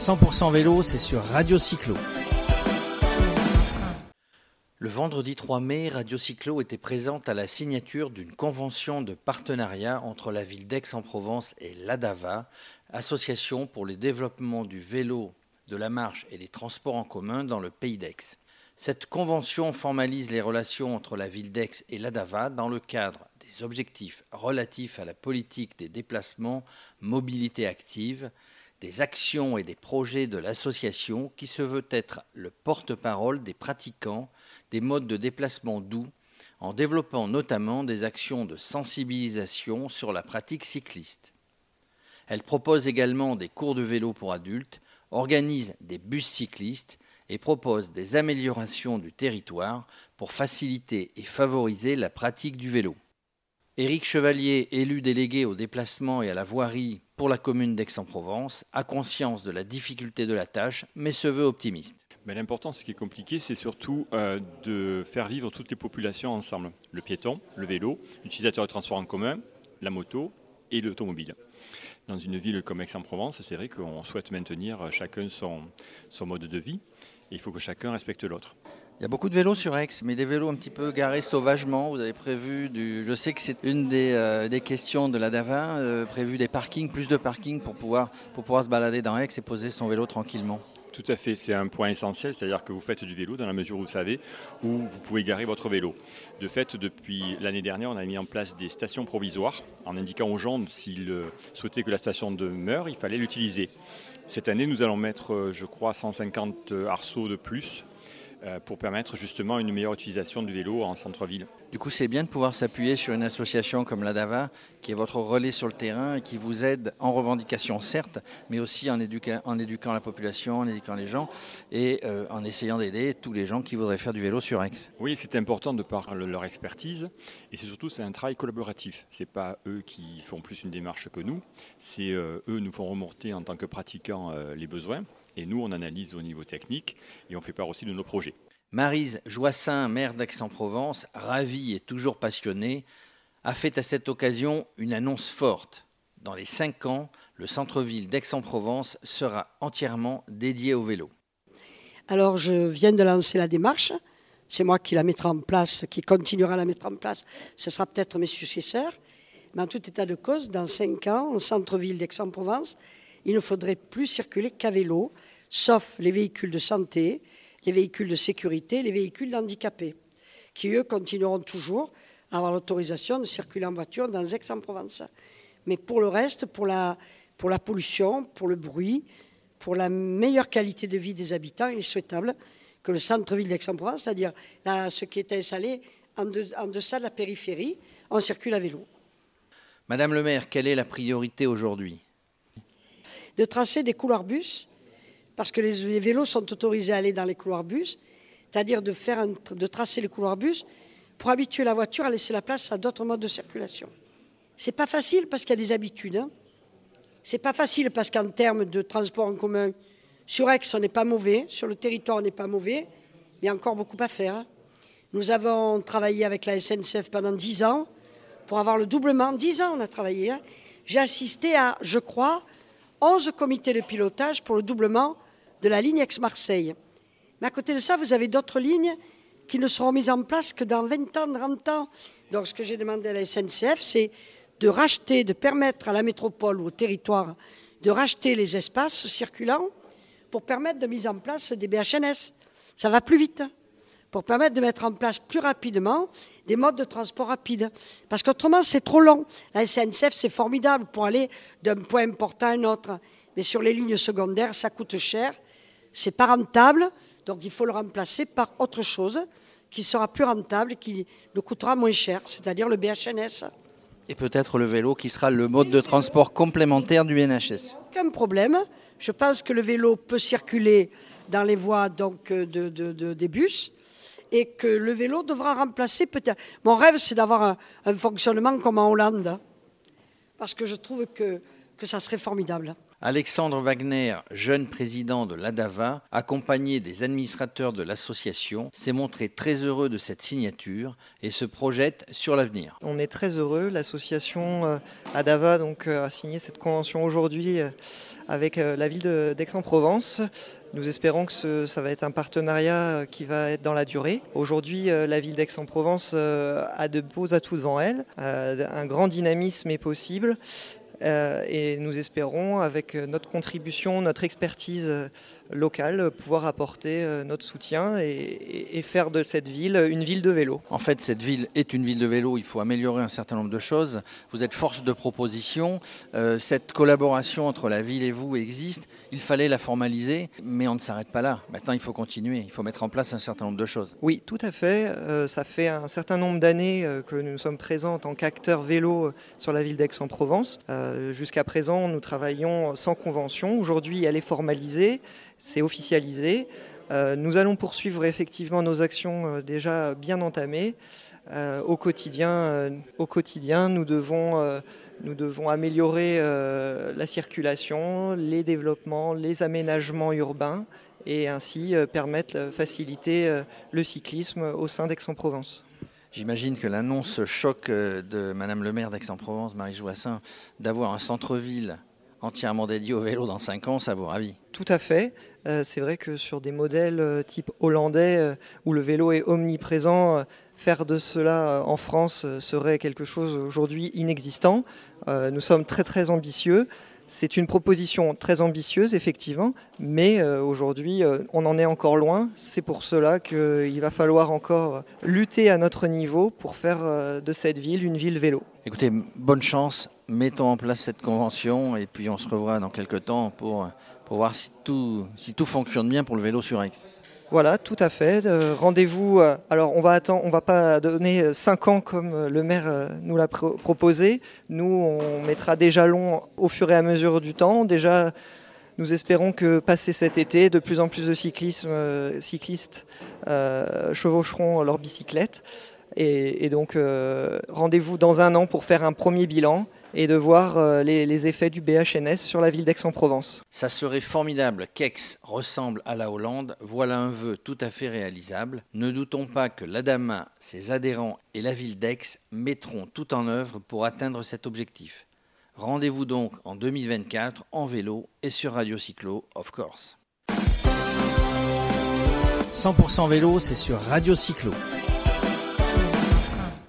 100% vélo, c'est sur Radio Cyclo. Le vendredi 3 mai, Radio Cyclo était présente à la signature d'une convention de partenariat entre la ville d'Aix-en-Provence et l'ADAVA, Association pour le développement du vélo, de la marche et des transports en commun dans le pays d'Aix. Cette convention formalise les relations entre la ville d'Aix et l'ADAVA dans le cadre des objectifs relatifs à la politique des déplacements, mobilité active, des actions et des projets de l'association qui se veut être le porte-parole des pratiquants des modes de déplacement doux en développant notamment des actions de sensibilisation sur la pratique cycliste. Elle propose également des cours de vélo pour adultes, organise des bus cyclistes et propose des améliorations du territoire pour faciliter et favoriser la pratique du vélo. Éric Chevalier, élu délégué au déplacement et à la voirie pour la commune d'Aix-en-Provence, a conscience de la difficulté de la tâche, mais se veut optimiste. L'important, ce qui est compliqué, c'est surtout euh, de faire vivre toutes les populations ensemble. Le piéton, le vélo, l'utilisateur de transport en commun, la moto et l'automobile. Dans une ville comme Aix-en-Provence, c'est vrai qu'on souhaite maintenir chacun son, son mode de vie et il faut que chacun respecte l'autre. Il y a beaucoup de vélos sur Aix, mais des vélos un petit peu garés sauvagement. Vous avez prévu du. Je sais que c'est une des, euh, questions de la DAVA, euh, prévu des parkings, plus de parkings pour pouvoir, pour pouvoir se balader dans Aix et poser son vélo tranquillement. Tout à fait, c'est un point essentiel, c'est-à-dire que vous faites du vélo dans la mesure où vous savez où vous pouvez garer votre vélo. De fait, depuis l'année dernière, on a mis en place des stations provisoires en indiquant aux gens s'ils euh, souhaitaient que la station demeure, il fallait l'utiliser. Cette année, nous allons mettre, je crois, 150 arceaux de plus pour permettre justement une meilleure utilisation du vélo en centre-ville. Du coup, c'est bien de pouvoir s'appuyer sur une association comme la DAVA, qui est votre relais sur le terrain et qui vous aide en revendication, certes, mais aussi en, en éduquant la population, en éduquant les gens et euh, en essayant d'aider tous les gens qui voudraient faire du vélo sur Aix. Oui, c'est important de par leur expertise et c'est surtout c'est un travail collaboratif. C'est pas eux qui font plus une démarche que nous, c'est euh, eux nous font remonter en tant que pratiquants les besoins et nous, on analyse au niveau technique et on fait part aussi de nos projets. Marise Joissin, maire d'Aix-en-Provence, ravie et toujours passionnée, a fait à cette occasion une annonce forte. Dans les cinq ans, le centre-ville d'Aix-en-Provence sera entièrement dédié au vélo. Alors, je viens de lancer la démarche. C'est moi qui la mettrai en place, qui continuera à la mettre en place. Ce sera peut-être mes successeurs. Mais en tout état de cause, dans cinq ans, au centre-ville d'Aix-en-Provence, il ne faudrait plus circuler qu'à vélo, sauf les véhicules de santé, les véhicules de sécurité, les véhicules d'handicapés, qui eux continueront toujours à avoir l'autorisation de circuler en voiture dans Aix-en-Provence. Mais pour le reste, pour la, pollution, pour le bruit, pour la meilleure qualité de vie des habitants, il est souhaitable que le centre-ville d'Aix-en-Provence, c'est-à-dire ce qui est installé en, en deçà de la périphérie, on circule à vélo. Madame le maire, quelle est la priorité aujourd'hui? De tracer des couloirs bus, parce que les, vélos sont autorisés à aller dans les couloirs bus, c'est-à-dire de, tracer les couloirs bus pour habituer la voiture à laisser la place à d'autres modes de circulation. C'est pas facile parce qu'il y a des habitudes. Hein. C'est pas facile parce qu'en termes de transport en commun, sur Aix, on n'est pas mauvais, sur le territoire, on n'est pas mauvais, mais il y a encore beaucoup à faire. Hein. Nous avons travaillé avec la SNCF pendant 10 ans pour avoir le doublement. 10 ans, on a travaillé. Hein. J'ai assisté à, je crois, 11 comités de pilotage pour le doublement de la ligne Aix-Marseille. Mais à côté de ça, vous avez d'autres lignes qui ne seront mises en place que dans 20 ans, 30 ans. Donc ce que j'ai demandé à la SNCF, c'est de racheter, de permettre à la métropole ou au territoire de racheter les espaces circulants pour permettre de mise en place des BHNS. Ça va plus vite. Pour permettre de mettre en place plus rapidement des modes de transport rapides. Parce qu'autrement, c'est trop long. La SNCF, c'est formidable pour aller d'un point important à un autre. Mais sur les lignes secondaires, ça coûte cher. C'est pas rentable. Donc il faut le remplacer par autre chose qui sera plus rentable, qui nous coûtera moins cher, c'est-à-dire le BHNS. Et peut-être le vélo qui sera le mode de transport complémentaire du NHS. Aucun problème. Je pense que le vélo peut circuler dans les voies donc, de, des bus et que le vélo devra remplacer peut-être. Mon rêve, c'est d'avoir un, fonctionnement comme en Hollande. Parce que je trouve que, que ça serait formidable. Alexandre Wagner, jeune président de l'ADAVA, accompagné des administrateurs de l'association, s'est montré très heureux de cette signature et se projette sur l'avenir. On est très heureux. L'association euh, ADAVA euh, a signé cette convention aujourd'hui euh, avec la ville d'Aix-en-Provence. Nous espérons que ça va être un partenariat qui va être dans la durée. Aujourd'hui, la ville d'Aix-en-Provence a de beaux atouts devant elle. Un grand dynamisme est possible et nous espérons, avec notre contribution, notre expertise euh, locale, pouvoir apporter euh, notre soutien et, faire de cette ville une ville de vélo. En fait, cette ville est une ville de vélo. Il faut améliorer un certain nombre de choses. Vous êtes force de proposition. cette collaboration entre la ville et vous existe. Il fallait la formaliser, mais on ne s'arrête pas là. Maintenant, il faut continuer. Il faut mettre en place un certain nombre de choses. Oui, tout à fait. ça fait un certain nombre d'années que nous sommes présents en tant qu'acteurs vélo sur la ville d'Aix-en-Provence. Euh, jusqu'à présent, nous travaillons sans convention. Aujourd'hui, elle est formalisée, c'est officialisé. Euh, nous allons poursuivre effectivement nos actions euh, déjà bien entamées. au, quotidien, nous devons améliorer la circulation, les développements, les aménagements urbains et ainsi permettre, faciliter le cyclisme au sein d'Aix-en-Provence. J'imagine que l'annonce choc euh, de Madame le maire d'Aix-en-Provence, Marie Joassin, d'avoir un centre-ville entièrement dédié au vélo dans 5 ans, ça vous ravit? Tout à fait. Euh, c'est vrai que sur des modèles euh, type hollandais, où le vélo est omniprésent, faire de cela en France serait quelque chose aujourd'hui inexistant. nous sommes très très ambitieux. C'est une proposition très ambitieuse, effectivement, mais euh, aujourd'hui, euh, on en est encore loin. C'est pour cela qu'il va falloir encore lutter à notre niveau pour faire euh, de cette ville une ville vélo. Écoutez, bonne chance. Mettons en place cette convention et puis on se revoit dans quelques temps pour, pour voir si tout, si tout fonctionne bien pour le vélo sur Aix. Voilà, tout à fait. Euh, rendez-vous. Euh, alors, on va attendre, on va pas donner 5 ans comme euh, le maire nous l'a proposé. Nous, on mettra des jalons au fur et à mesure du temps. Déjà, nous espérons que passé cet été, de plus en plus de cyclistes chevaucheront leur bicyclette. et donc, rendez-vous dans un an pour faire un premier bilan et de voir euh, les, effets du BHNS sur la ville d'Aix-en-Provence. Ça serait formidable qu'Aix ressemble à la Hollande. Voilà un vœu tout à fait réalisable. Ne doutons pas que l'ADAMA, ses adhérents et la ville d'Aix mettront tout en œuvre pour atteindre cet objectif. Rendez-vous donc en 2024 en vélo et sur Radio Cyclo, of course. 100% vélo, c'est sur Radio Cyclo.